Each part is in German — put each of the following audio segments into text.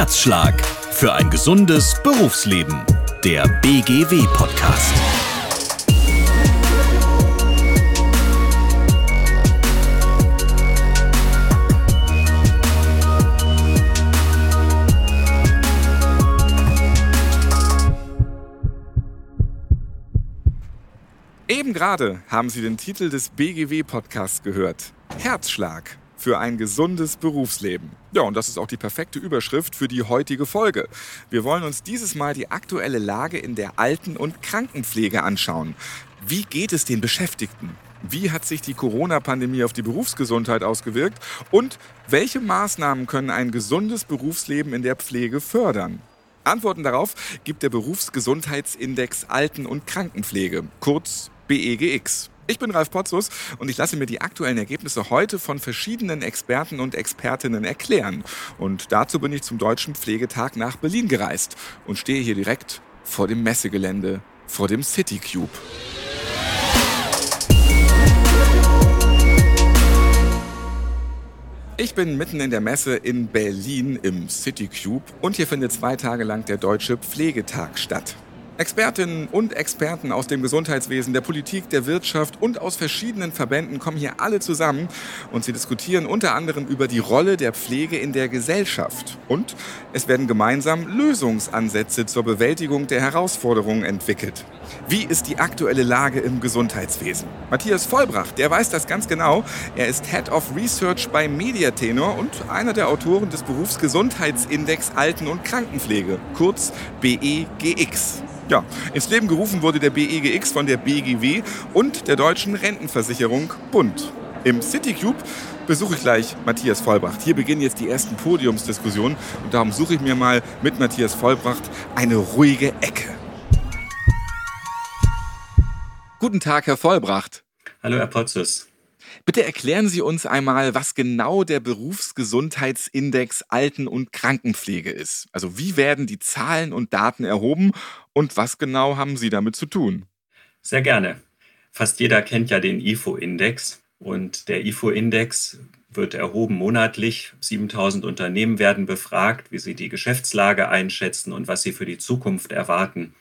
Herzschlag für ein gesundes Berufsleben. Der BGW-Podcast. Eben gerade haben Sie den Titel des BGW-Podcasts gehört. Herzschlag für ein gesundes Berufsleben. Ja, und das ist auch die perfekte Überschrift für die heutige Folge. Wir wollen uns dieses Mal die aktuelle Lage in der Alten- und Krankenpflege anschauen. Wie geht es den Beschäftigten? Wie hat sich die Corona-Pandemie auf die Berufsgesundheit ausgewirkt? Und welche Maßnahmen können ein gesundes Berufsleben in der Pflege fördern? Antworten darauf gibt der Berufsgesundheitsindex Alten- und Krankenpflege, kurz BEGX. Ich bin Ralf Potzus und ich lasse mir die aktuellen Ergebnisse heute von verschiedenen Experten und Expertinnen erklären. Und dazu bin ich zum Deutschen Pflegetag nach Berlin gereist und stehe hier direkt vor dem Messegelände, vor dem City Cube. Ich bin mitten in der Messe in Berlin im City Cube und hier findet zwei Tage lang der Deutsche Pflegetag statt. Expertinnen und Experten aus dem Gesundheitswesen, der Politik, der Wirtschaft und aus verschiedenen Verbänden kommen hier alle zusammen und sie diskutieren unter anderem über die Rolle der Pflege in der Gesellschaft. Und es werden gemeinsam Lösungsansätze zur Bewältigung der Herausforderungen entwickelt. Wie ist die aktuelle Lage im Gesundheitswesen? Matthias Vollbracht, der weiß das ganz genau. Er ist Head of Research bei Mediatenor und einer der Autoren des Berufsgesundheitsindex Alten- und Krankenpflege, kurz BEGX. Ja, ins Leben gerufen wurde der BEGX von der BGW und der Deutschen Rentenversicherung Bund. Im Citycube besuche ich gleich Matthias Vollbracht. Hier beginnen jetzt die ersten Podiumsdiskussionen und darum suche ich mir mal mit Matthias Vollbracht eine ruhige Ecke. Guten Tag, Herr Vollbracht. Hallo, Herr Potzus. Bitte erklären Sie uns einmal, was genau der Berufsgesundheitsindex Alten- und Krankenpflege ist. Also wie werden die Zahlen und Daten erhoben und was genau haben Sie damit zu tun? Sehr gerne. Fast jeder kennt ja den IFO-Index und der IFO-Index wird erhoben monatlich. 7000 Unternehmen werden befragt, wie sie die Geschäftslage einschätzen und was sie für die Zukunft erwarten.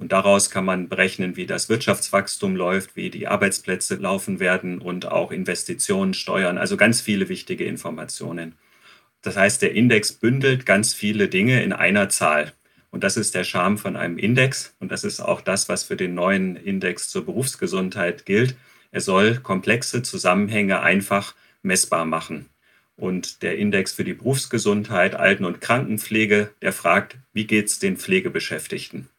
Und daraus kann man berechnen, wie das Wirtschaftswachstum läuft, wie die Arbeitsplätze laufen werden und auch Investitionen, Steuern, also ganz viele wichtige Informationen. Das heißt, der Index bündelt ganz viele Dinge in einer Zahl. Und das ist der Charme von einem Index. Und das ist auch das, was für den neuen Index zur Berufsgesundheit gilt. Er soll komplexe Zusammenhänge einfach messbar machen. Und der Index für die Berufsgesundheit, Alten- und Krankenpflege, der fragt, wie geht es den Pflegebeschäftigten?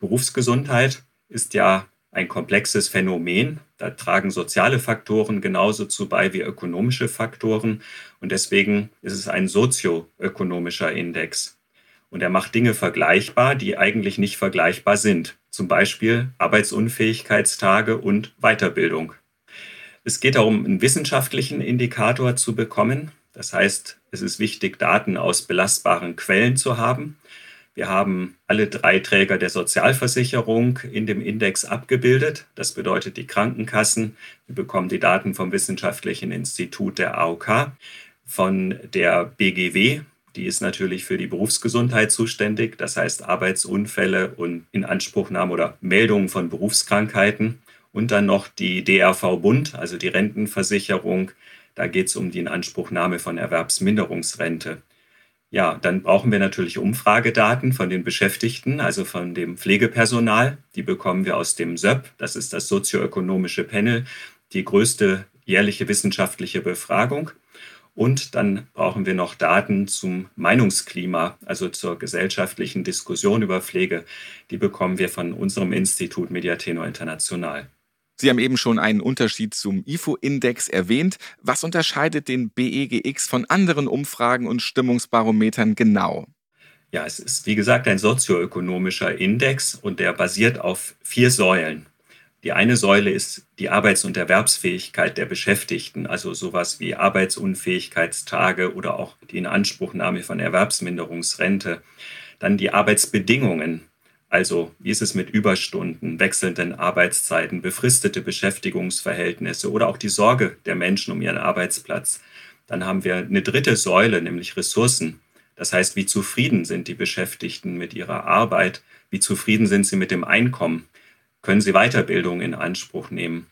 Berufsgesundheit ist ja ein komplexes Phänomen. Da tragen soziale Faktoren genauso zu bei wie ökonomische Faktoren. Und deswegen ist es ein sozioökonomischer Index. Und er macht Dinge vergleichbar, die eigentlich nicht vergleichbar sind. Zum Beispiel Arbeitsunfähigkeitstage und Weiterbildung. Es geht darum, einen wissenschaftlichen Indikator zu bekommen. Das heißt, es ist wichtig, Daten aus belastbaren Quellen zu haben. Wir haben alle drei Träger der Sozialversicherung in dem Index abgebildet. Das bedeutet die Krankenkassen. Wir bekommen die Daten vom Wissenschaftlichen Institut der AOK, von der BGW. Die ist natürlich für die Berufsgesundheit zuständig, das heißt Arbeitsunfälle und Inanspruchnahme oder Meldungen von Berufskrankheiten. Und dann noch die DRV Bund, also die Rentenversicherung. Da geht es um die Inanspruchnahme von Erwerbsminderungsrente. Ja, dann brauchen wir natürlich Umfragedaten von den Beschäftigten, also von dem Pflegepersonal. Die bekommen wir aus dem SÖP, das ist das sozioökonomische Panel, die größte jährliche wissenschaftliche Befragung. Und dann brauchen wir noch Daten zum Meinungsklima, also zur gesellschaftlichen Diskussion über Pflege. Die bekommen wir von unserem Institut Mediatenor International. Sie haben eben schon einen Unterschied zum IFO-Index erwähnt. Was unterscheidet den BEGX von anderen Umfragen und Stimmungsbarometern genau? Ja, es ist wie gesagt ein sozioökonomischer Index und der basiert auf vier Säulen. Die eine Säule ist die Arbeits- und Erwerbsfähigkeit der Beschäftigten, also sowas wie Arbeitsunfähigkeitstage oder auch die Inanspruchnahme von Erwerbsminderungsrente. Dann die Arbeitsbedingungen, also wie ist es mit Überstunden, wechselnden Arbeitszeiten, befristete Beschäftigungsverhältnisse oder auch die Sorge der Menschen um ihren Arbeitsplatz. Dann haben wir eine dritte Säule, nämlich Ressourcen. Das heißt, wie zufrieden sind die Beschäftigten mit ihrer Arbeit? Wie zufrieden sind sie mit dem Einkommen? Können sie Weiterbildung in Anspruch nehmen?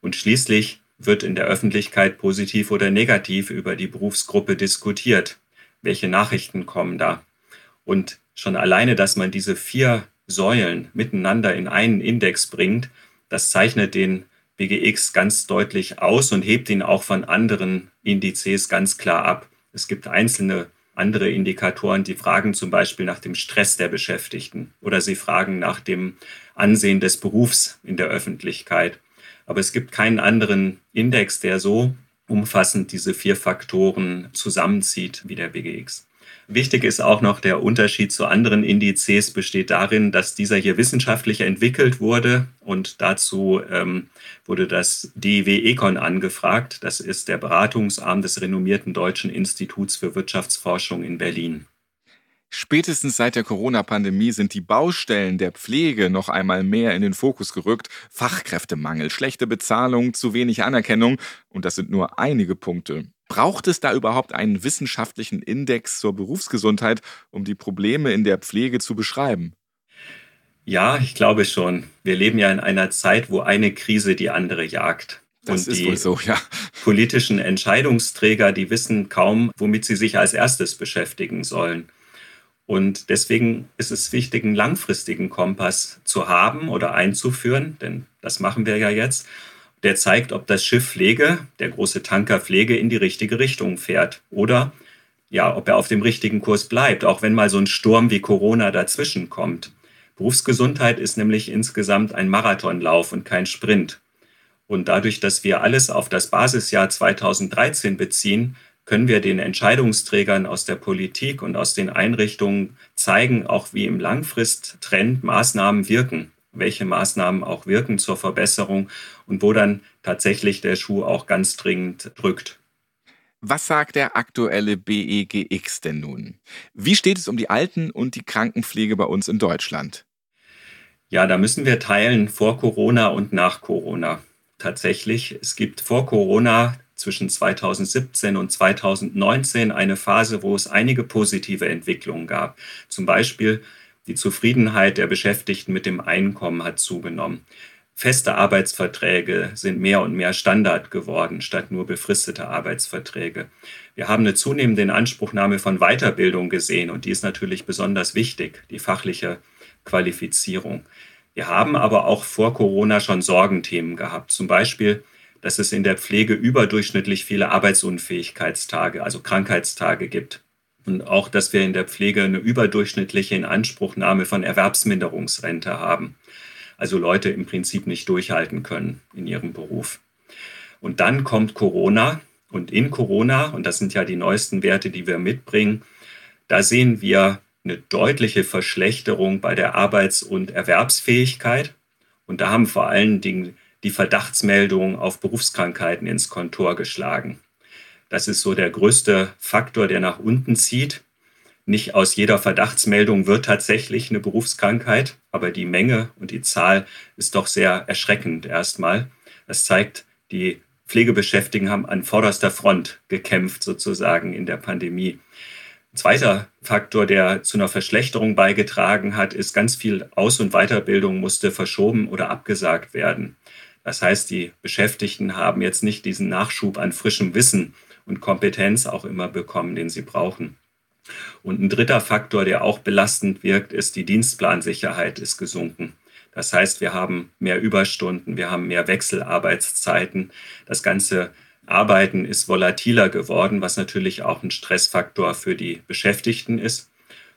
Und schließlich wird in der Öffentlichkeit positiv oder negativ über die Berufsgruppe diskutiert. Welche Nachrichten kommen da? Und schon alleine, dass man diese vier Säulen miteinander in einen Index bringt, das zeichnet den BGX ganz deutlich aus und hebt ihn auch von anderen Indizes ganz klar ab. Es gibt einzelne andere Indikatoren, die fragen zum Beispiel nach dem Stress der Beschäftigten oder sie fragen nach dem Ansehen des Berufs in der Öffentlichkeit. Aber es gibt keinen anderen Index, der so umfassend diese vier Faktoren zusammenzieht wie der BGX. Wichtig ist auch noch der Unterschied zu anderen Indizes besteht darin, dass dieser hier wissenschaftlich entwickelt wurde und dazu ähm, wurde das DIW Econ angefragt. Das ist der Beratungsarm des renommierten Deutschen Instituts für Wirtschaftsforschung in Berlin. Spätestens seit der Corona-Pandemie sind die Baustellen der Pflege noch einmal mehr in den Fokus gerückt. Fachkräftemangel, schlechte Bezahlung, zu wenig Anerkennung. Und das sind nur einige Punkte. Braucht es da überhaupt einen wissenschaftlichen Index zur Berufsgesundheit, um die Probleme in der Pflege zu beschreiben? Ja, ich glaube schon. Wir leben ja in einer Zeit, wo eine Krise die andere jagt. Das Und ist wohl so, ja. Politischen Entscheidungsträger, die wissen kaum, womit sie sich als erstes beschäftigen sollen. Und deswegen ist es wichtig, einen langfristigen Kompass zu haben oder einzuführen, denn das machen wir ja jetzt. Der zeigt, ob das Schiff Pflege, der große Tanker Pflege, in die richtige Richtung fährt oder ja, ob er auf dem richtigen Kurs bleibt, auch wenn mal so ein Sturm wie Corona dazwischen kommt. Berufsgesundheit ist nämlich insgesamt ein Marathonlauf und kein Sprint. Und dadurch, dass wir alles auf das Basisjahr 2013 beziehen, können wir den Entscheidungsträgern aus der Politik und aus den Einrichtungen zeigen, auch wie im Langfristtrend Maßnahmen wirken, welche Maßnahmen auch wirken zur Verbesserung und wo dann tatsächlich der Schuh auch ganz dringend drückt. Was sagt der aktuelle BEGX denn nun? Wie steht es um die Alten- und die Krankenpflege bei uns in Deutschland? Ja, da müssen wir teilen vor Corona und nach Corona. Tatsächlich, es gibt vor Corona zwischen 2017 und 2019 eine Phase, wo es einige positive Entwicklungen gab. Zum Beispiel die Zufriedenheit der Beschäftigten mit dem Einkommen hat zugenommen. Feste Arbeitsverträge sind mehr und mehr Standard geworden, statt nur befristete Arbeitsverträge. Wir haben eine zunehmende Inanspruchnahme von Weiterbildung gesehen und die ist natürlich besonders wichtig, die fachliche Qualifizierung. Wir haben aber auch vor Corona schon Sorgenthemen gehabt, zum Beispiel dass es in der Pflege überdurchschnittlich viele Arbeitsunfähigkeitstage, also Krankheitstage gibt. Und auch, dass wir in der Pflege eine überdurchschnittliche Inanspruchnahme von Erwerbsminderungsrente haben. Also Leute im Prinzip nicht durchhalten können in ihrem Beruf. Und dann kommt Corona. Und in Corona, und das sind ja die neuesten Werte, die wir mitbringen, da sehen wir eine deutliche Verschlechterung bei der Arbeits- und Erwerbsfähigkeit. Und da haben vor allen Dingen die Verdachtsmeldung auf Berufskrankheiten ins Kontor geschlagen. Das ist so der größte Faktor, der nach unten zieht. Nicht aus jeder Verdachtsmeldung wird tatsächlich eine Berufskrankheit, aber die Menge und die Zahl ist doch sehr erschreckend erstmal. Das zeigt, die Pflegebeschäftigten haben an vorderster Front gekämpft sozusagen in der Pandemie. Ein zweiter Faktor, der zu einer Verschlechterung beigetragen hat, ist ganz viel Aus- und Weiterbildung musste verschoben oder abgesagt werden. Das heißt, die Beschäftigten haben jetzt nicht diesen Nachschub an frischem Wissen und Kompetenz auch immer bekommen, den sie brauchen. Und ein dritter Faktor, der auch belastend wirkt, ist die Dienstplansicherheit ist gesunken. Das heißt, wir haben mehr Überstunden, wir haben mehr Wechselarbeitszeiten. Das ganze Arbeiten ist volatiler geworden, was natürlich auch ein Stressfaktor für die Beschäftigten ist.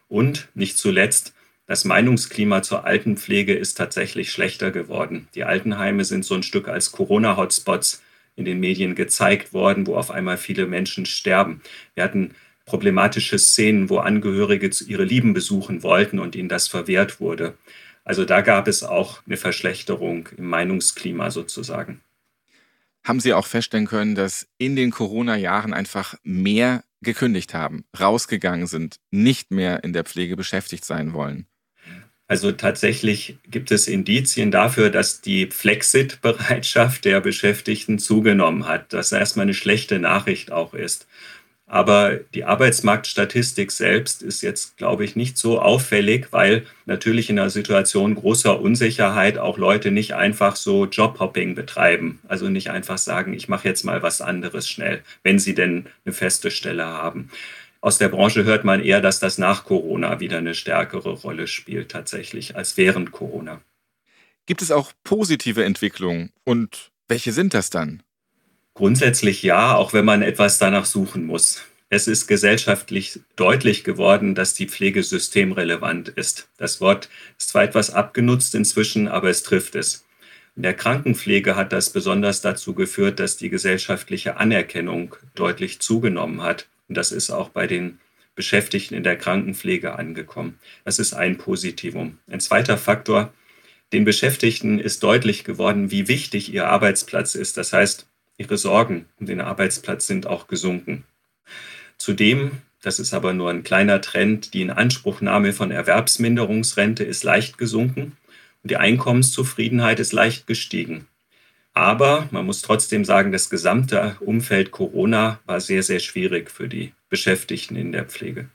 Und nicht zuletzt das Meinungsklima zur Altenpflege ist tatsächlich schlechter geworden. Die Altenheime sind so ein Stück als Corona-Hotspots in den Medien gezeigt worden, wo auf einmal viele Menschen sterben. Wir hatten problematische Szenen, wo Angehörige ihre Lieben besuchen wollten und ihnen das verwehrt wurde. Also da gab es auch eine Verschlechterung im Meinungsklima sozusagen. Haben Sie auch feststellen können, dass in den Corona-Jahren einfach mehr gekündigt haben, rausgegangen sind, nicht mehr in der Pflege beschäftigt sein wollen? Also tatsächlich gibt es Indizien dafür, dass die Flexit-Bereitschaft der Beschäftigten zugenommen hat, dass erstmal eine schlechte Nachricht auch ist. Aber die Arbeitsmarktstatistik selbst ist jetzt, glaube ich, nicht so auffällig, weil natürlich in einer Situation großer Unsicherheit auch Leute nicht einfach so Jobhopping betreiben. Also nicht einfach sagen, ich mache jetzt mal was anderes schnell, wenn sie denn eine feste Stelle haben. Aus der Branche hört man eher, dass das nach Corona wieder eine stärkere Rolle spielt tatsächlich als während Corona. Gibt es auch positive Entwicklungen und welche sind das dann? Grundsätzlich ja, auch wenn man etwas danach suchen muss. Es ist gesellschaftlich deutlich geworden, dass die Pflege systemrelevant ist. Das Wort ist zwar etwas abgenutzt inzwischen, aber es trifft es. In der Krankenpflege hat das besonders dazu geführt, dass die gesellschaftliche Anerkennung deutlich zugenommen hat. Und das ist auch bei den Beschäftigten in der Krankenpflege angekommen. Das ist ein Positivum. Ein zweiter Faktor, den Beschäftigten ist deutlich geworden, wie wichtig ihr Arbeitsplatz ist. Das heißt, Ihre Sorgen um den Arbeitsplatz sind auch gesunken. Zudem, das ist aber nur ein kleiner Trend, die Inanspruchnahme von Erwerbsminderungsrente ist leicht gesunken und die Einkommenszufriedenheit ist leicht gestiegen. Aber man muss trotzdem sagen, das gesamte Umfeld Corona war sehr, sehr schwierig für die Beschäftigten in der Pflege.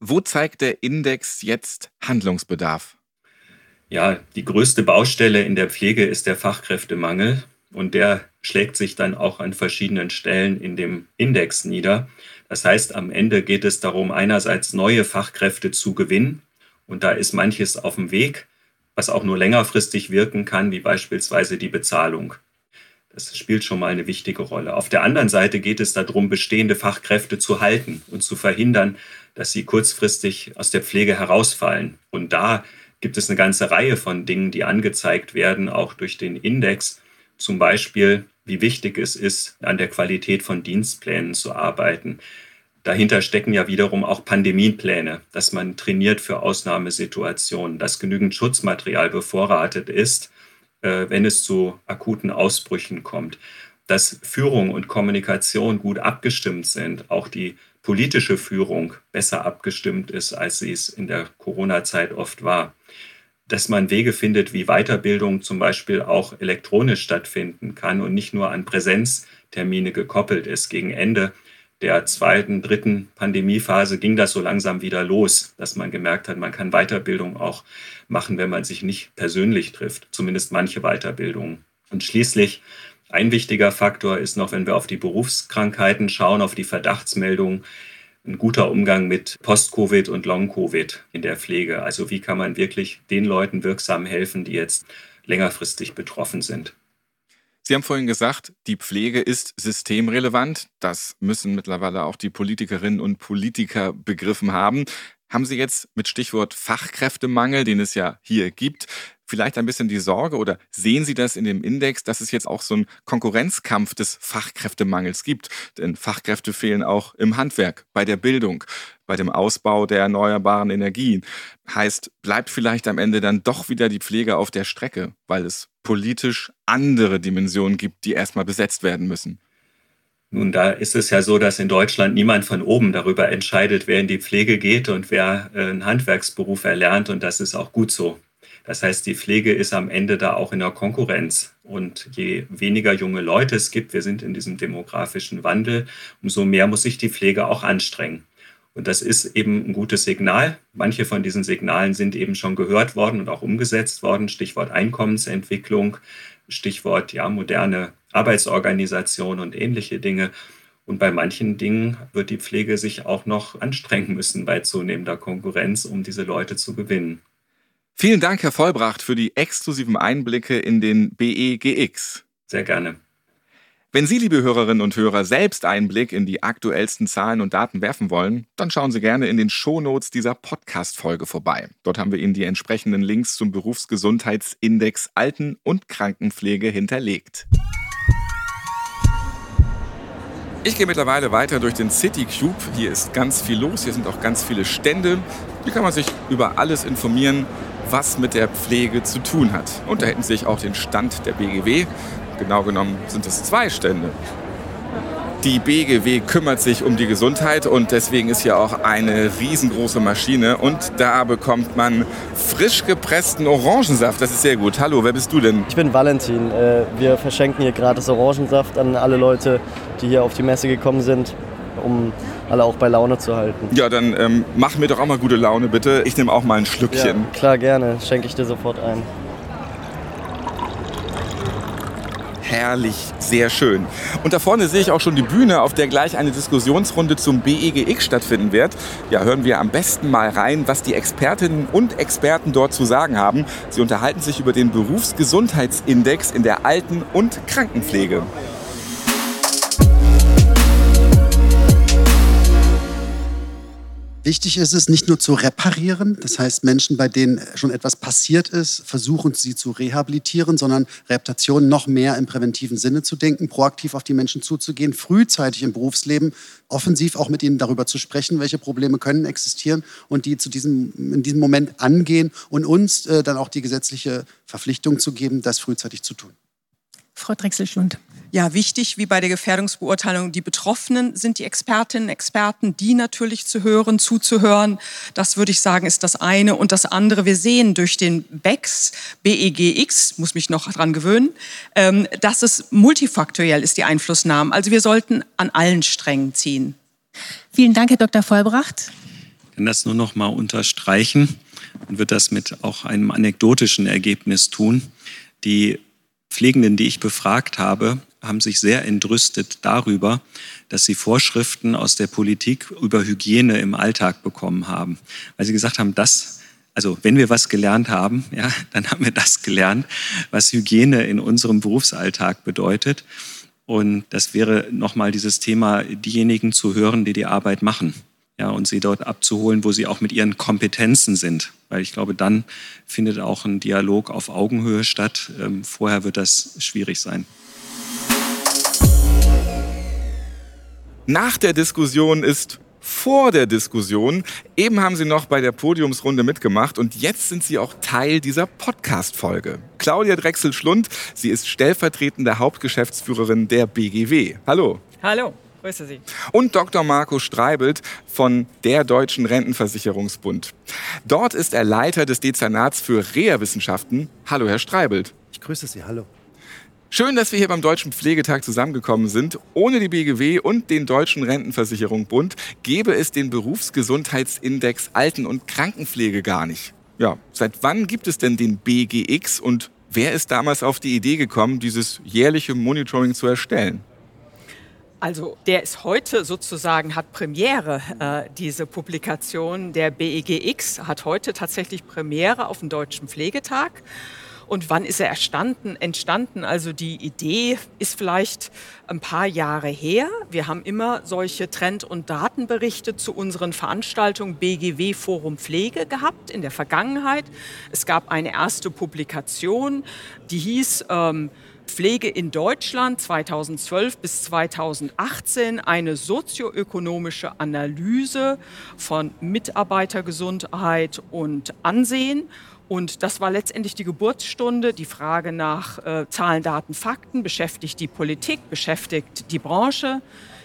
Wo zeigt der Index jetzt Handlungsbedarf? Ja, die größte Baustelle in der Pflege ist der Fachkräftemangel und der schlägt sich dann auch an verschiedenen Stellen in dem Index nieder. Das heißt, am Ende geht es darum, einerseits neue Fachkräfte zu gewinnen und da ist manches auf dem Weg, was auch nur längerfristig wirken kann, wie beispielsweise die Bezahlung. Das spielt schon mal eine wichtige Rolle. Auf der anderen Seite geht es darum, bestehende Fachkräfte zu halten und zu verhindern, dass sie kurzfristig aus der Pflege herausfallen. Und da gibt es eine ganze Reihe von Dingen, die angezeigt werden, auch durch den Index. Zum Beispiel, wie wichtig es ist, an der Qualität von Dienstplänen zu arbeiten. Dahinter stecken ja wiederum auch Pandemiepläne, dass man trainiert für Ausnahmesituationen, dass genügend Schutzmaterial bevorratet ist, äh, wenn es zu akuten Ausbrüchen kommt, dass Führung und Kommunikation gut abgestimmt sind, auch die politische Führung besser abgestimmt ist, als sie es in der Corona-Zeit oft war dass man Wege findet, wie Weiterbildung zum Beispiel auch elektronisch stattfinden kann und nicht nur an Präsenztermine gekoppelt ist. Gegen Ende der zweiten, dritten Pandemiephase ging das so langsam wieder los, dass man gemerkt hat, man kann Weiterbildung auch machen, wenn man sich nicht persönlich trifft, zumindest manche Weiterbildungen. Und schließlich ein wichtiger Faktor ist noch, wenn wir auf die Berufskrankheiten schauen, auf die Verdachtsmeldungen, ein guter Umgang mit Post-Covid und Long-Covid in der Pflege. Also wie kann man wirklich den Leuten wirksam helfen, die jetzt längerfristig betroffen sind. Sie haben vorhin gesagt, die Pflege ist systemrelevant. Das müssen mittlerweile auch die Politikerinnen und Politiker begriffen haben. Haben Sie jetzt mit Stichwort Fachkräftemangel, den es ja hier gibt, vielleicht ein bisschen die Sorge oder sehen Sie das in dem Index, dass es jetzt auch so einen Konkurrenzkampf des Fachkräftemangels gibt? Denn Fachkräfte fehlen auch im Handwerk, bei der Bildung, bei dem Ausbau der erneuerbaren Energien. Heißt, bleibt vielleicht am Ende dann doch wieder die Pflege auf der Strecke, weil es politisch andere Dimensionen gibt, die erstmal besetzt werden müssen. Nun, da ist es ja so, dass in Deutschland niemand von oben darüber entscheidet, wer in die Pflege geht und wer äh, einen Handwerksberuf erlernt. Und das ist auch gut so. Das heißt, die Pflege ist am Ende da auch in der Konkurrenz. Und je weniger junge Leute es gibt, wir sind in diesem demografischen Wandel, umso mehr muss sich die Pflege auch anstrengen. Und das ist eben ein gutes Signal. Manche von diesen Signalen sind eben schon gehört worden und auch umgesetzt worden. Stichwort Einkommensentwicklung, Stichwort ja, moderne Arbeitsorganisation und ähnliche Dinge. Und bei manchen Dingen wird die Pflege sich auch noch anstrengen müssen bei zunehmender Konkurrenz, um diese Leute zu gewinnen. Vielen Dank, Herr Vollbracht, für die exklusiven Einblicke in den BEGX. Sehr gerne. Wenn Sie, liebe Hörerinnen und Hörer, selbst einen Blick in die aktuellsten Zahlen und Daten werfen wollen, dann schauen Sie gerne in den Shownotes dieser Podcast-Folge vorbei. Dort haben wir Ihnen die entsprechenden Links zum Berufsgesundheitsindex Alten- und Krankenpflege hinterlegt. Ich gehe mittlerweile weiter durch den City Cube. Hier ist ganz viel los, hier sind auch ganz viele Stände. Hier kann man sich über alles informieren, was mit der Pflege zu tun hat. Und da hätten Sie sich auch den Stand der BGW. Genau genommen sind es zwei Stände. Die BGW kümmert sich um die Gesundheit und deswegen ist hier auch eine riesengroße Maschine und da bekommt man frisch gepressten Orangensaft. Das ist sehr gut. Hallo, wer bist du denn? Ich bin Valentin. Äh, wir verschenken hier gratis Orangensaft an alle Leute, die hier auf die Messe gekommen sind. Um alle auch bei Laune zu halten. Ja, dann ähm, mach mir doch auch mal gute Laune, bitte. Ich nehme auch mal ein Schlückchen. Ja, klar, gerne. Schenke ich dir sofort ein. herrlich, sehr schön. Und da vorne sehe ich auch schon die Bühne, auf der gleich eine Diskussionsrunde zum BEGX stattfinden wird. Ja, hören wir am besten mal rein, was die Expertinnen und Experten dort zu sagen haben. Sie unterhalten sich über den Berufsgesundheitsindex in der Alten- und Krankenpflege. Wichtig ist es, nicht nur zu reparieren, das heißt Menschen, bei denen schon etwas passiert ist, versuchen sie zu rehabilitieren, sondern Reputation noch mehr im präventiven Sinne zu denken, proaktiv auf die Menschen zuzugehen, frühzeitig im Berufsleben, offensiv auch mit ihnen darüber zu sprechen, welche Probleme können existieren und die zu diesem, in diesem Moment angehen und uns äh, dann auch die gesetzliche Verpflichtung zu geben, das frühzeitig zu tun. Frau Drechselschlund. Ja, wichtig, wie bei der Gefährdungsbeurteilung, die Betroffenen sind die Expertinnen, Experten, die natürlich zu hören, zuzuhören. Das würde ich sagen, ist das eine. Und das andere, wir sehen durch den BEX, BEGX, muss mich noch dran gewöhnen, ähm, dass es multifaktoriell ist, die Einflussnahme. Also wir sollten an allen Strängen ziehen. Vielen Dank, Herr Dr. Vollbracht. Ich kann das nur noch mal unterstreichen und wird das mit auch einem anekdotischen Ergebnis tun. Die Pflegenden, die ich befragt habe, haben sich sehr entrüstet darüber, dass sie Vorschriften aus der Politik über Hygiene im Alltag bekommen haben. Weil sie gesagt haben, das, also wenn wir was gelernt haben, ja, dann haben wir das gelernt, was Hygiene in unserem Berufsalltag bedeutet. Und das wäre nochmal dieses Thema, diejenigen zu hören, die die Arbeit machen ja, und sie dort abzuholen, wo sie auch mit ihren Kompetenzen sind. Weil ich glaube, dann findet auch ein Dialog auf Augenhöhe statt. Ähm, vorher wird das schwierig sein. Nach der Diskussion ist vor der Diskussion. Eben haben Sie noch bei der Podiumsrunde mitgemacht und jetzt sind Sie auch Teil dieser Podcast-Folge. Claudia Drechsel-Schlund, sie ist stellvertretende Hauptgeschäftsführerin der BGW. Hallo. Hallo. Grüße Sie. Und Dr. Marco Streibelt von der Deutschen Rentenversicherungsbund. Dort ist er Leiter des Dezernats für Reha-Wissenschaften. Hallo, Herr Streibelt. Ich grüße Sie, hallo. Schön, dass wir hier beim Deutschen Pflegetag zusammengekommen sind. Ohne die BGW und den Deutschen Rentenversicherungsbund gäbe es den Berufsgesundheitsindex Alten- und Krankenpflege gar nicht. Ja, seit wann gibt es denn den BGX und wer ist damals auf die Idee gekommen, dieses jährliche Monitoring zu erstellen? Also der ist heute sozusagen, hat Premiere, äh, diese Publikation. Der BEGX hat heute tatsächlich Premiere auf dem Deutschen Pflegetag. Und wann ist er entstanden? entstanden? Also die Idee ist vielleicht ein paar Jahre her. Wir haben immer solche Trend- und Datenberichte zu unseren Veranstaltungen BGW Forum Pflege gehabt in der Vergangenheit. Es gab eine erste Publikation, die hieß ähm, Pflege in Deutschland 2012 bis 2018 eine sozioökonomische Analyse von Mitarbeitergesundheit und Ansehen. Und das war letztendlich die Geburtsstunde. Die Frage nach äh, Zahlen, Daten, Fakten beschäftigt die Politik, beschäftigt die Branche.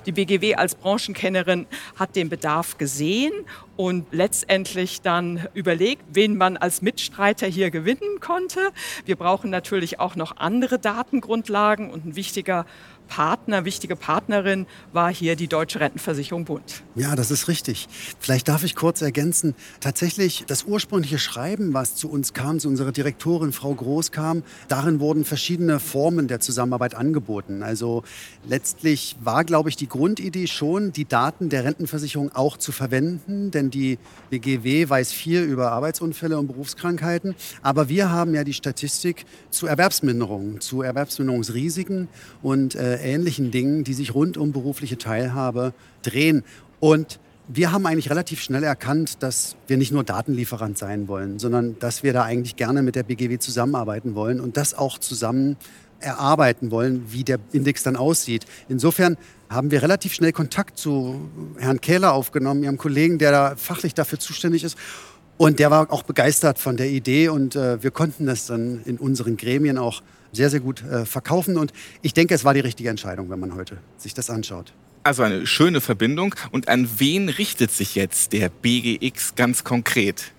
Die BGW als Branchenkennerin hat den Bedarf gesehen und letztendlich dann überlegt, wen man als Mitstreiter hier gewinnen konnte. Wir brauchen natürlich auch noch andere Datengrundlagen und ein wichtiger Partner, wichtige Partnerin war hier die Deutsche Rentenversicherung Bund. Ja, das ist richtig. Vielleicht darf ich kurz ergänzen. Tatsächlich, das ursprüngliche Schreiben, was zu uns kam, zu unserer Direktorin Frau Groß kam, darin wurden verschiedene Formen der Zusammenarbeit angeboten. Also letztlich war, glaube ich, die Grundidee schon, die Daten der Rentenversicherung auch zu verwenden, denn die BGW weiß viel über Arbeitsunfälle und Berufskrankheiten. Aber wir haben ja die Statistik zu Erwerbsminderungen, zu Erwerbsminderungsrisiken und äh, ähnlichen Dingen, die sich rund um berufliche Teilhabe drehen. Und wir haben eigentlich relativ schnell erkannt, dass wir nicht nur Datenlieferant sein wollen, sondern dass wir da eigentlich gerne mit der BGW zusammenarbeiten wollen und das auch zusammen erarbeiten wollen, wie der Index dann aussieht. Insofern haben wir relativ schnell Kontakt zu Herrn Kähler aufgenommen, Ihrem Kollegen, der da fachlich dafür zuständig ist. Und der war auch begeistert von der Idee und äh, wir konnten das dann in unseren Gremien auch sehr, sehr gut äh, verkaufen. Und ich denke, es war die richtige Entscheidung, wenn man heute sich das anschaut. Also eine schöne Verbindung. Und an wen richtet sich jetzt der BGX ganz konkret?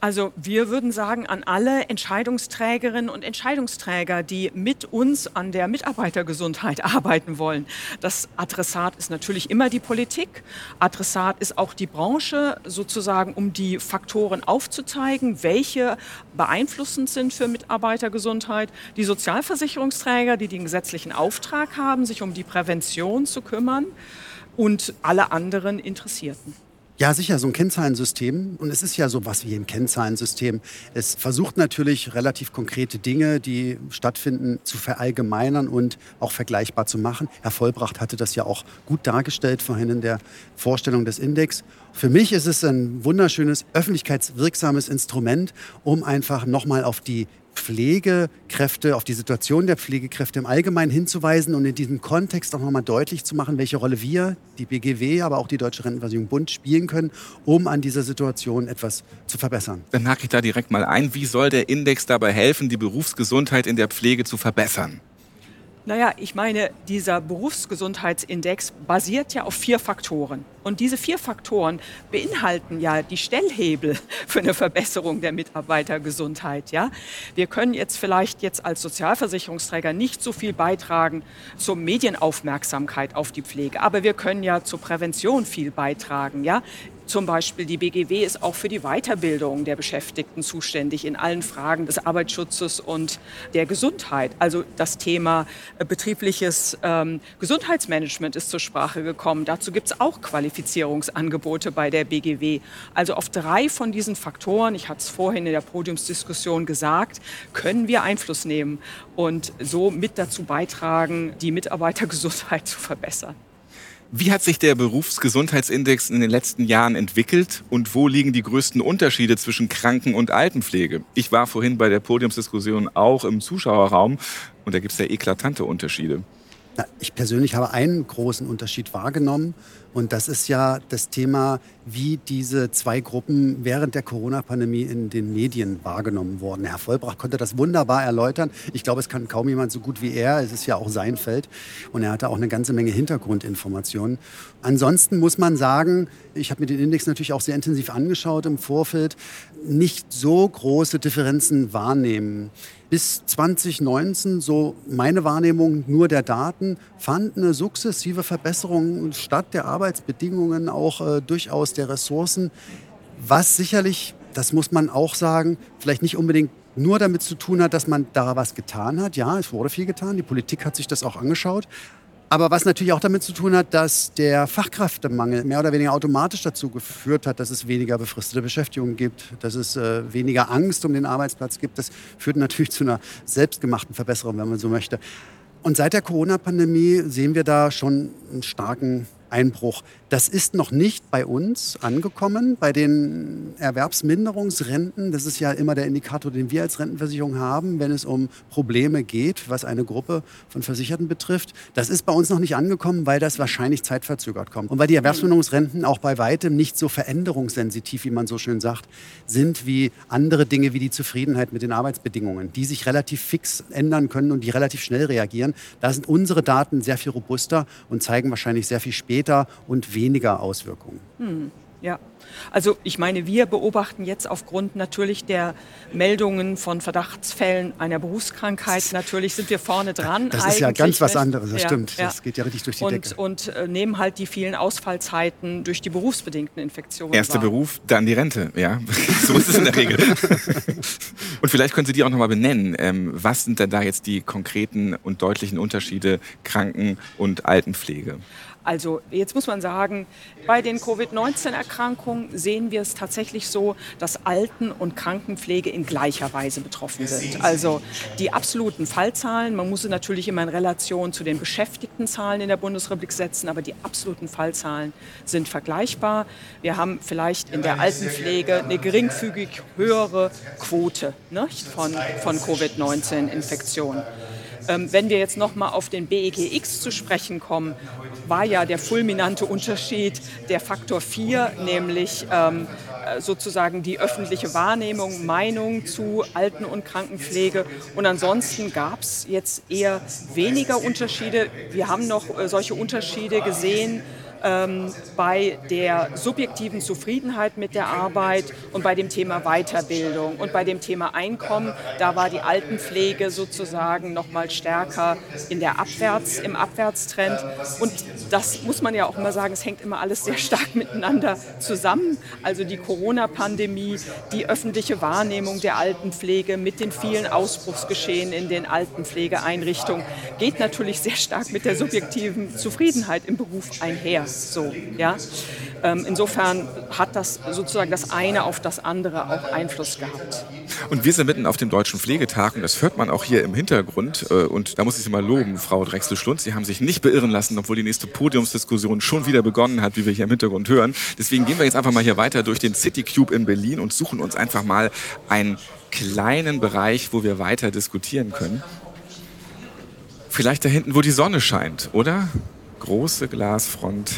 Also wir würden sagen an alle Entscheidungsträgerinnen und Entscheidungsträger, die mit uns an der Mitarbeitergesundheit arbeiten wollen. Das Adressat ist natürlich immer die Politik. Adressat ist auch die Branche, sozusagen, um die Faktoren aufzuzeigen, welche beeinflussend sind für Mitarbeitergesundheit. Die Sozialversicherungsträger, die den gesetzlichen Auftrag haben, sich um die Prävention zu kümmern und alle anderen Interessierten. Ja, sicher, so ein Kennzahlensystem. Und es ist ja so was wie ein Kennzahlensystem. Es versucht natürlich relativ konkrete Dinge, die stattfinden, zu verallgemeinern und auch vergleichbar zu machen. Herr Vollbracht hatte das ja auch gut dargestellt vorhin in der Vorstellung des Index. Für mich ist es ein wunderschönes, öffentlichkeitswirksames Instrument, um einfach nochmal auf die Pflegekräfte, auf die Situation der Pflegekräfte im Allgemeinen hinzuweisen und in diesem Kontext auch nochmal deutlich zu machen, welche Rolle wir, die BGW, aber auch die Deutsche Rentenversicherung Bund spielen können, um an dieser Situation etwas zu verbessern. Dann hake ich da direkt mal ein. Wie soll der Index dabei helfen, die Berufsgesundheit in der Pflege zu verbessern? Naja, ich meine, dieser Berufsgesundheitsindex basiert ja auf vier Faktoren. Und diese vier Faktoren beinhalten ja die Stellhebel für eine Verbesserung der Mitarbeitergesundheit. Ja? Wir können jetzt vielleicht jetzt als Sozialversicherungsträger nicht so viel beitragen zur Medienaufmerksamkeit auf die Pflege, aber wir können ja zur Prävention viel beitragen. Ja? Zum Beispiel die BGW ist auch für die Weiterbildung der Beschäftigten zuständig in allen Fragen des Arbeitsschutzes und der Gesundheit. Also das Thema äh, betriebliches ähm, Gesundheitsmanagement ist zur Sprache gekommen. Dazu gibt es auch Qualifizierungsangebote bei der BGW. Also auf drei von diesen Faktoren, ich hatte es vorhin in der Podiumsdiskussion gesagt, können wir Einfluss nehmen und so mit dazu beitragen, die Mitarbeitergesundheit zu verbessern. Wie hat sich der Berufsgesundheitsindex in den letzten Jahren entwickelt und wo liegen die größten Unterschiede zwischen Kranken- und Altenpflege? Ich war vorhin bei der Podiumsdiskussion auch im Zuschauerraum und da gibt es ja eklatante Unterschiede. Na, ich persönlich habe einen großen Unterschied wahrgenommen. Und das ist ja das Thema, wie diese zwei Gruppen während der Corona-Pandemie in den Medien wahrgenommen wurden. Herr Vollbracht konnte das wunderbar erläutern. Ich glaube, es kann kaum jemand so gut wie er. Es ist ja auch sein Feld. Und er hatte auch eine ganze Menge Hintergrundinformationen. Ansonsten muss man sagen, ich habe mir den Index natürlich auch sehr intensiv angeschaut im Vorfeld, nicht so große Differenzen wahrnehmen bis 2019, so meine Wahrnehmung nur der Daten, fand eine sukzessive Verbesserung statt der Arbeitsbedingungen, auch äh, durchaus der Ressourcen, was sicherlich, das muss man auch sagen, vielleicht nicht unbedingt nur damit zu tun hat, dass man da was getan hat. Ja, es wurde viel getan, die Politik hat sich das auch angeschaut. Aber was natürlich auch damit zu tun hat, dass der Fachkräftemangel mehr oder weniger automatisch dazu geführt hat, dass es weniger befristete Beschäftigung gibt, dass es äh, weniger Angst um den Arbeitsplatz gibt. Das führt natürlich zu einer selbstgemachten Verbesserung, wenn man so möchte. Und seit der Corona-Pandemie sehen wir da schon einen starken Einbruch. Das ist noch nicht bei uns angekommen, bei den Erwerbsminderungsrenten. Das ist ja immer der Indikator, den wir als Rentenversicherung haben, wenn es um Probleme geht, was eine Gruppe von Versicherten betrifft. Das ist bei uns noch nicht angekommen, weil das wahrscheinlich zeitverzögert kommt. Und weil die Erwerbsminderungsrenten auch bei weitem nicht so veränderungssensitiv, wie man so schön sagt, sind wie andere Dinge wie die Zufriedenheit mit den Arbeitsbedingungen, die sich relativ fix ändern können und die relativ schnell reagieren. Da sind unsere Daten sehr viel robuster und zeigen wahrscheinlich sehr viel später und weniger Auswirkungen. Hm, ja. Also ich meine, wir beobachten jetzt aufgrund natürlich der Meldungen von Verdachtsfällen einer Berufskrankheit, natürlich sind wir vorne dran. Das ist ja ganz was anderes, das ja, stimmt. Ja. Das geht ja richtig durch die und, Decke. Und äh, nehmen halt die vielen Ausfallzeiten durch die berufsbedingten Infektionen Erster wahr. Beruf, dann die Rente, ja. so ist es in der Regel. und vielleicht können Sie die auch nochmal benennen. Ähm, was sind denn da jetzt die konkreten und deutlichen Unterschiede Kranken- und Altenpflege? Also jetzt muss man sagen, bei den Covid-19-Erkrankungen sehen wir es tatsächlich so, dass Alten- und Krankenpflege in gleicher Weise betroffen sind. Also die absoluten Fallzahlen, man muss sie natürlich immer in Relation zu den Beschäftigtenzahlen in der Bundesrepublik setzen, aber die absoluten Fallzahlen sind vergleichbar. Wir haben vielleicht in der Altenpflege eine geringfügig höhere Quote nicht, von, von Covid-19-Infektionen. Ähm, wenn wir jetzt noch mal auf den BEGX zu sprechen kommen, war ja der fulminante Unterschied der Faktor 4, nämlich ähm, äh, sozusagen die öffentliche Wahrnehmung, Meinung zu Alten- und Krankenpflege. Und ansonsten gab es jetzt eher weniger Unterschiede. Wir haben noch äh, solche Unterschiede gesehen ähm, bei der subjektiven Zufriedenheit mit der Arbeit und bei dem Thema Weiterbildung und bei dem Thema Einkommen. Da war die Altenpflege sozusagen noch mal stärker in der Abwärts, im Abwärtstrend. Und das muss man ja auch immer sagen, es hängt immer alles sehr stark miteinander zusammen. Also die Corona-Pandemie, die öffentliche Wahrnehmung der Altenpflege mit den vielen Ausbruchsgeschehen in den Altenpflegeeinrichtungen geht natürlich sehr stark mit der subjektiven Zufriedenheit im Beruf einher. So, ja. Ähm, insofern hat das sozusagen das eine auf das andere auch Einfluss gehabt. Und wir sind mitten auf dem Deutschen Pflegetag und das hört man auch hier im Hintergrund. Äh, und da muss ich Sie mal loben, Frau Drechsel-Schlunz. Sie haben sich nicht beirren lassen, obwohl die nächste Podiumsdiskussion schon wieder begonnen hat, wie wir hier im Hintergrund hören. Deswegen gehen wir jetzt einfach mal hier weiter durch den City Cube in Berlin und suchen uns einfach mal einen kleinen Bereich, wo wir weiter diskutieren können. Vielleicht da hinten, wo die Sonne scheint, oder? Große Glasfront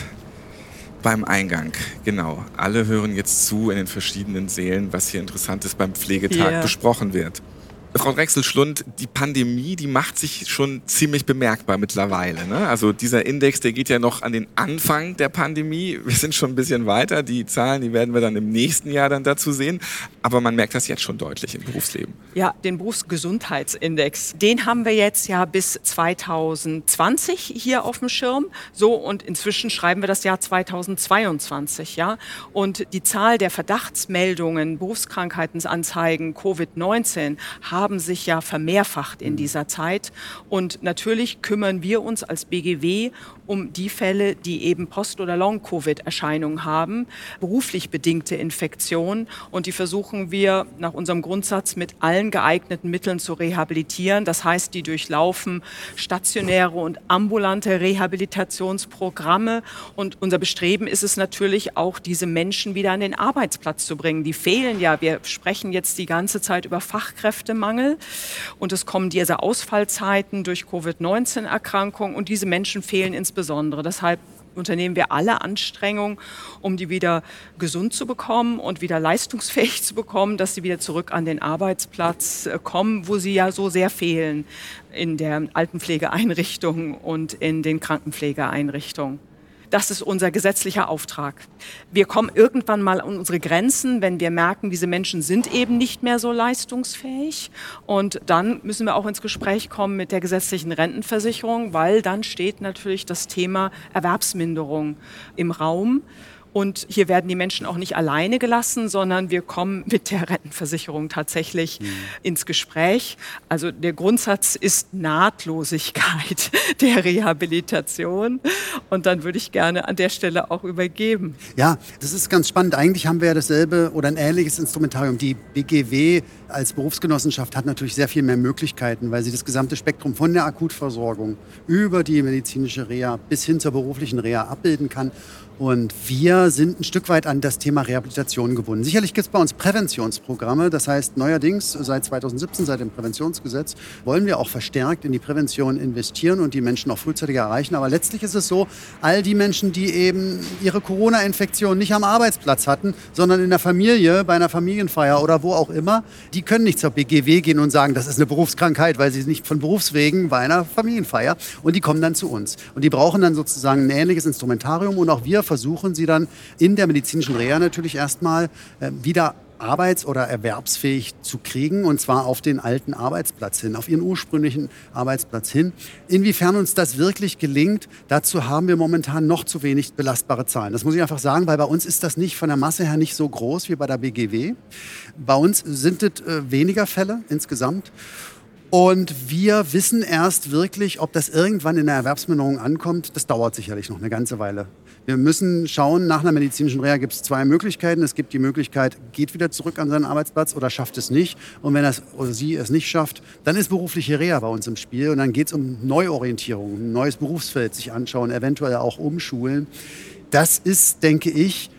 beim Eingang, genau. Alle hören jetzt zu in den verschiedenen Sälen, was hier Interessantes beim Pflegetag yeah. besprochen wird. Frau Drechsel-Schlund, die Pandemie, die macht sich schon ziemlich bemerkbar mittlerweile. Ne? Also dieser Index, der geht ja noch an den Anfang der Pandemie. Wir sind schon ein bisschen weiter. Die Zahlen, die werden wir dann im nächsten Jahr dann dazu sehen. Aber man merkt das jetzt schon deutlich im Berufsleben. Ja, den Berufsgesundheitsindex, den haben wir jetzt ja bis 2020 hier auf dem Schirm. So, und inzwischen schreiben wir das Jahr 2022. Ja? Und die Zahl der Verdachtsmeldungen, Berufskrankheitensanzeigen, Covid-19 haben haben sich ja vermehrfacht in dieser Zeit. Und natürlich kümmern wir uns als BGW um die Fälle, die eben Post- oder Long-Covid-Erscheinungen haben, beruflich bedingte Infektionen. Und die versuchen wir nach unserem Grundsatz mit allen geeigneten Mitteln zu rehabilitieren. Das heißt, die durchlaufen stationäre und ambulante Rehabilitationsprogramme. Und unser Bestreben ist es natürlich auch, diese Menschen wieder an den Arbeitsplatz zu bringen. Die fehlen ja. Wir sprechen jetzt die ganze Zeit über Fachkräftemangel. Fachkräftemangel und es kommen diese Ausfallzeiten durch Covid-19-Erkrankungen und diese Menschen fehlen insbesondere. Deshalb unternehmen wir alle Anstrengungen, um die wieder gesund zu bekommen und wieder leistungsfähig zu bekommen, dass sie wieder zurück an den Arbeitsplatz äh, kommen, wo sie ja so sehr fehlen in der Altenpflegeeinrichtung und in den Krankenpflegeeinrichtungen. Das ist unser gesetzlicher Auftrag. Wir kommen irgendwann mal an unsere Grenzen, wenn wir merken, diese Menschen sind eben nicht mehr so leistungsfähig. Und dann müssen wir auch ins Gespräch kommen mit der gesetzlichen Rentenversicherung, weil dann steht natürlich das Thema Erwerbsminderung im Raum. Und hier werden die Menschen auch nicht alleine gelassen, sondern wir kommen mit der Rentenversicherung tatsächlich mhm. ins Gespräch. Also der Grundsatz ist Nahtlosigkeit der Rehabilitation. Und dann würde ich gerne an der Stelle auch übergeben. Ja, das ist ganz spannend. Eigentlich haben wir ja dasselbe oder ein ähnliches Instrumentarium. Die BGW als Berufsgenossenschaft hat natürlich sehr viel mehr Möglichkeiten, weil sie das gesamte Spektrum von der Akutversorgung über die medizinische Reha bis hin zur beruflichen Reha abbilden kann. Und wir sind ein Stück weit an das Thema Rehabilitation gebunden. Sicherlich gibt es bei uns Präventionsprogramme. Das heißt, neuerdings seit 2017, seit dem Präventionsgesetz, wollen wir auch verstärkt in die Prävention investieren und die Menschen auch frühzeitig erreichen. Aber letztlich ist es so, all die Menschen, die eben ihre Corona-Infektion nicht am Arbeitsplatz hatten, sondern in der Familie, bei einer Familienfeier oder wo auch immer, die können nicht zur BGW gehen und sagen, das ist eine Berufskrankheit, weil sie nicht von Berufswegen bei einer Familienfeier. Und die kommen dann zu uns. Und die brauchen dann sozusagen ein ähnliches Instrumentarium. Und auch wir versuchen sie dann in der medizinischen Reha natürlich erstmal äh, wieder arbeits- oder erwerbsfähig zu kriegen und zwar auf den alten Arbeitsplatz hin, auf ihren ursprünglichen Arbeitsplatz hin. Inwiefern uns das wirklich gelingt, dazu haben wir momentan noch zu wenig belastbare Zahlen. Das muss ich einfach sagen, weil bei uns ist das nicht von der Masse her nicht so groß wie bei der BGW. Bei uns sind es äh, weniger Fälle insgesamt. Und wir wissen erst wirklich, ob das irgendwann in der Erwerbsminderung ankommt. Das dauert sicherlich noch eine ganze Weile. Wir müssen schauen, nach einer medizinischen Reha gibt es zwei Möglichkeiten. Es gibt die Möglichkeit, geht wieder zurück an seinen Arbeitsplatz oder schafft es nicht. Und wenn er oder sie es nicht schafft, dann ist berufliche Reha bei uns im Spiel. Und dann geht es um Neuorientierung, ein neues Berufsfeld sich anschauen, eventuell auch umschulen. Das ist, denke ich,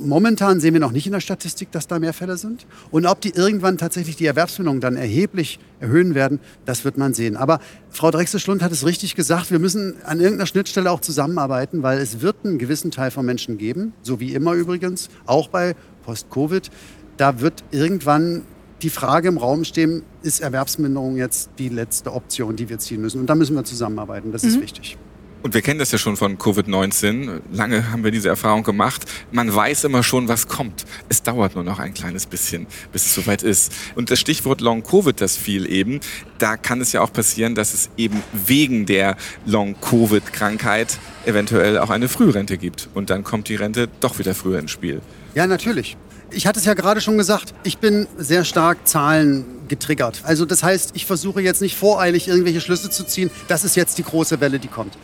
momentan sehen wir noch nicht in der Statistik, dass da mehr Fälle sind. Und ob die irgendwann tatsächlich die Erwerbsbindung dann erheblich erhöhen werden, das wird man sehen. Aber Frau Drechsel-Schlund hat es richtig gesagt, wir müssen an irgendeiner Schnittstelle auch zusammenarbeiten, weil es wird einen gewissen Teil von Menschen geben, so wie immer übrigens, auch bei Post-Covid. Da wird irgendwann die Frage im Raum stehen, ist Erwerbsminderung jetzt die letzte Option, die wir ziehen müssen? Und da müssen wir zusammenarbeiten, das mhm. ist wichtig. Und wir kennen das ja schon von Covid-19. Lange haben wir diese Erfahrung gemacht. Man weiß immer schon, was kommt. Es dauert nur noch ein kleines bisschen, bis es soweit ist. Und das Stichwort Long-Covid, das fiel eben. Da kann es ja auch passieren, dass es eben wegen der Long-Covid-Krankheit eventuell auch eine Frührente gibt. Und dann kommt die Rente doch wieder früher ins Spiel. Ja, natürlich. Ich hatte es ja gerade schon gesagt, ich bin sehr stark Zahlen getriggert. Also das heißt, ich versuche jetzt nicht voreilig irgendwelche Schlüsse zu ziehen. Das ist jetzt die große Welle, die kommt.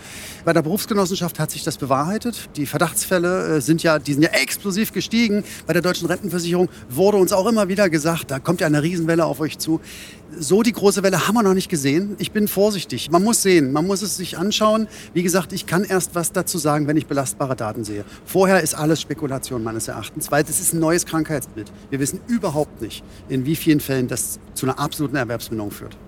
Bei der Berufsgenossenschaft hat sich das bewahrheitet. Die Verdachtsfälle äh, sind ja, die sind ja explosiv gestiegen. Bei der deutschen Rentenversicherung wurde uns auch immer wieder gesagt, da kommt ja eine Riesenwelle auf euch zu. So die große Welle haben wir noch nicht gesehen. Ich bin vorsichtig. Man muss sehen, man muss es sich anschauen. Wie gesagt, ich kann erst was dazu sagen, wenn ich belastbare Daten sehe. Vorher ist alles Spekulation meines Erachtens, weil das ist ein neues Krankheitsbild. Wir wissen überhaupt nicht, in wie vielen Fällen das zu einer absoluten Erwerbsminderung führt.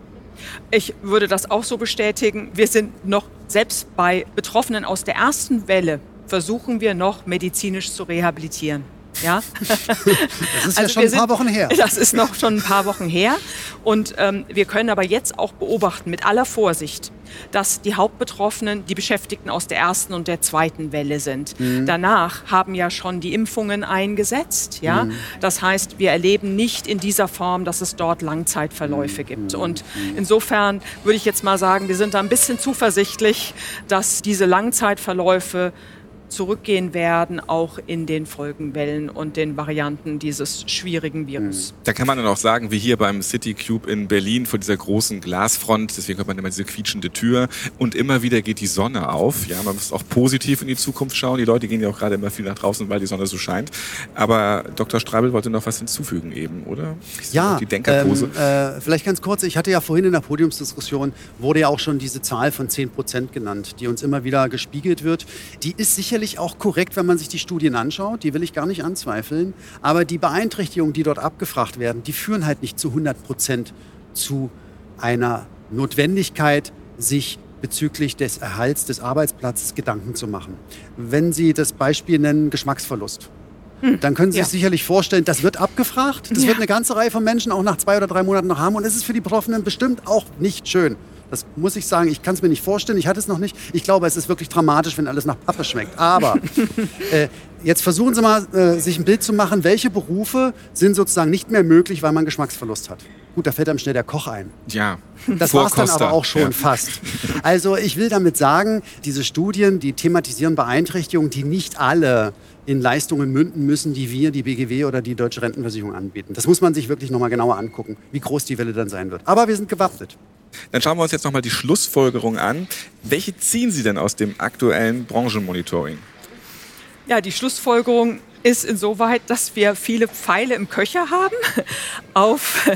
Ich würde das auch so bestätigen. Wir sind noch selbst bei Betroffenen aus der ersten Welle versuchen wir noch medizinisch zu rehabilitieren. Ja? Das ist also ja schon ein paar Wochen her. Das ist noch schon ein paar Wochen her. Und ähm, wir können aber jetzt auch beobachten, mit aller Vorsicht, dass die Hauptbetroffenen die Beschäftigten aus der ersten und der zweiten Welle sind. Mhm. Danach haben ja schon die Impfungen eingesetzt. Ja? Mhm. Das heißt, wir erleben nicht in dieser Form, dass es dort Langzeitverläufe mhm. gibt. Und mhm. insofern würde ich jetzt mal sagen, wir sind da ein bisschen zuversichtlich, dass diese Langzeitverläufe zurückgehen werden, auch in den Folgenwellen und den Varianten dieses schwierigen Virus. Hm. Da kann man dann auch sagen, wie hier beim City Cube in Berlin vor dieser großen Glasfront, deswegen hat man immer diese quietschende Tür und immer wieder geht die Sonne auf. Ja, man muss auch positiv in die Zukunft schauen. Die Leute gehen ja auch gerade immer viel nach draußen, weil die Sonne so scheint. Aber Dr. Streibel wollte noch was hinzufügen eben, oder? Ja, die Denkerpose. Ähm, äh, vielleicht ganz kurz. Ich hatte ja vorhin in der Podiumsdiskussion wurde ja auch schon diese Zahl von 10 Prozent genannt, die uns immer wieder gespiegelt wird. Die ist sicherlich sicherlich auch korrekt, wenn man sich die Studien anschaut. Die will ich gar nicht anzweifeln. Aber die Beeinträchtigungen, die dort abgefragt werden, die führen halt nicht zu 100 Prozent zu einer Notwendigkeit, sich bezüglich des Erhalts des Arbeitsplatzes Gedanken zu machen. Wenn Sie das Beispiel nennen, Geschmacksverlust. Hm, dann können Sie ja. sich sicherlich vorstellen, das wird abgefragt. Das ja. wird eine ganze Reihe von Menschen auch nach zwei oder drei Monaten noch haben. Und es ist für die Betroffenen bestimmt auch nicht schön. Das muss ich sagen, ich kann es mir nicht vorstellen. Ich hatte es noch nicht. Ich glaube, es ist wirklich dramatisch, wenn alles nach Pappe schmeckt. Aber äh, jetzt versuchen Sie mal, äh, sich ein Bild zu machen, welche Berufe sind sozusagen nicht mehr möglich, weil man Geschmacksverlust hat. Gut, da fällt einem schnell der Koch ein. Ja. Das war es dann aber auch schon ja. fast. Also ich will damit sagen, diese Studien, die thematisieren Beeinträchtigungen, die nicht alle in Leistungen münden müssen, die wir, die BGW oder die Deutsche Rentenversicherung anbieten. Das muss man sich wirklich nochmal genauer angucken, wie groß die Welle dann sein wird. Aber wir sind gewappnet. Dann schauen wir uns jetzt nochmal die Schlussfolgerung an. Welche ziehen Sie denn aus dem aktuellen Branchenmonitoring? Ja, die Schlussfolgerung ist insoweit, dass wir viele Pfeile im Köcher haben, auf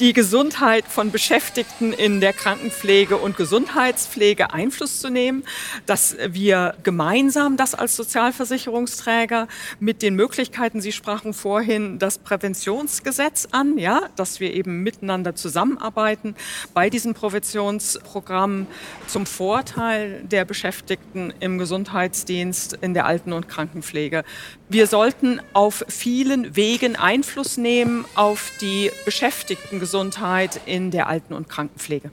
die Gesundheit von Beschäftigten in der Krankenpflege und Gesundheitspflege Einfluss zu nehmen, dass wir gemeinsam das als Sozialversicherungsträger mit den Möglichkeiten, Sie sprachen vorhin das Präventionsgesetz an, ja, dass wir eben miteinander zusammenarbeiten bei diesem Präventionsprogramm zum Vorteil der Beschäftigten im Gesundheitsdienst, in der Alten- und Krankenpflege. Wir sollten auf vielen Wegen Einfluss nehmen auf die Beschäftigtengesundheit in der Alten- und Krankenpflege.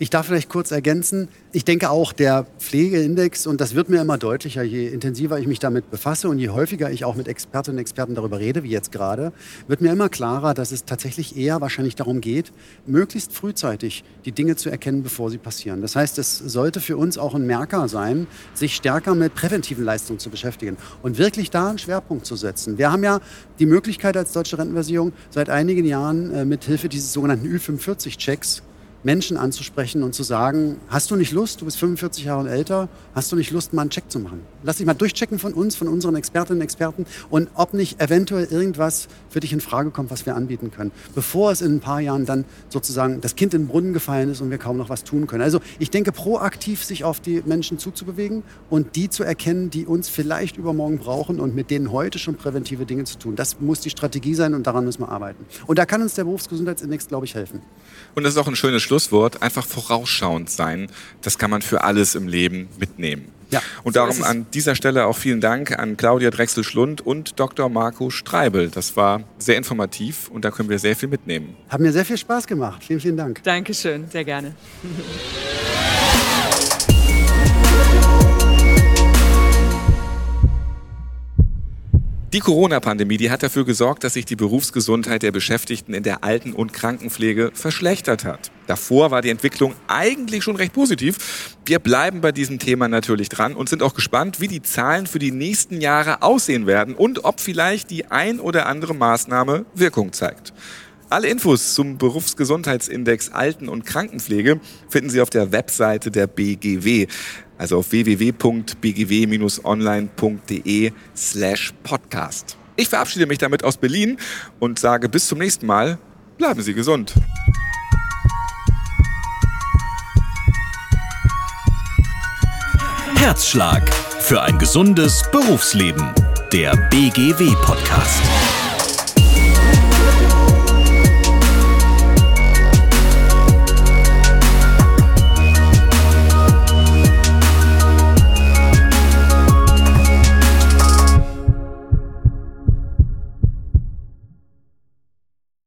Ich darf vielleicht kurz ergänzen, ich denke auch, der Pflegeindex, und das wird mir immer deutlicher, je intensiver ich mich damit befasse und je häufiger ich auch mit Expertinnen und Experten darüber rede, wie jetzt gerade, wird mir immer klarer, dass es tatsächlich eher wahrscheinlich darum geht, möglichst frühzeitig die Dinge zu erkennen, bevor sie passieren. Das heißt, es sollte für uns auch ein Merker sein, sich stärker mit präventiven Leistungen zu beschäftigen und wirklich da einen Schwerpunkt zu setzen. Wir haben ja die Möglichkeit als Deutsche Rentenversicherung seit einigen Jahren äh, mit Hilfe dieses sogenannten Ü45-Checks Menschen anzusprechen und zu sagen, hast du nicht Lust, du bist 45 Jahre älter, hast du nicht Lust, mal einen Check zu machen? Lass dich mal durchchecken von uns, von unseren Expertinnen und Experten und ob nicht eventuell irgendwas für dich in Frage kommt, was wir anbieten können, bevor es in ein paar Jahren dann sozusagen das Kind in den Brunnen gefallen ist und wir kaum noch was tun können. Also ich denke, proaktiv sich auf die Menschen zuzubewegen und die zu erkennen, die uns vielleicht übermorgen brauchen und mit denen heute schon präventive Dinge zu tun. Das muss die Strategie sein und daran müssen wir arbeiten. Und da kann uns der Berufsgesundheitsindex, glaube ich, helfen. Und das ist auch ein schönes Schlusswort, einfach vorausschauend sein. Das kann man für alles im Leben mitnehmen. Ja, und darum so an dieser Stelle auch vielen Dank an Claudia Drechsel-Schlund und Dr. Marco Streibel. Das war sehr informativ und da können wir sehr viel mitnehmen. Hat mir sehr viel Spaß gemacht. Vielen, vielen Dank. Dankeschön, sehr gerne. Die Corona-Pandemie, die hat dafür gesorgt, dass sich die Berufsgesundheit der Beschäftigten in der Alten- und Krankenpflege verschlechtert hat. Davor war die Entwicklung eigentlich schon recht positiv. Wir bleiben bei diesem Thema natürlich dran und sind auch gespannt, wie die Zahlen für die nächsten Jahre aussehen werden und ob vielleicht die ein oder andere Maßnahme Wirkung zeigt. Alle Infos zum Berufsgesundheitsindex Alten- und Krankenpflege finden Sie auf der Webseite der BGW, also auf www.bgw-online.de slash podcast. Ich verabschiede mich damit aus Berlin und sage bis zum nächsten Mal. Bleiben Sie gesund. Herzschlag für ein gesundes Berufsleben. Der BGW-Podcast.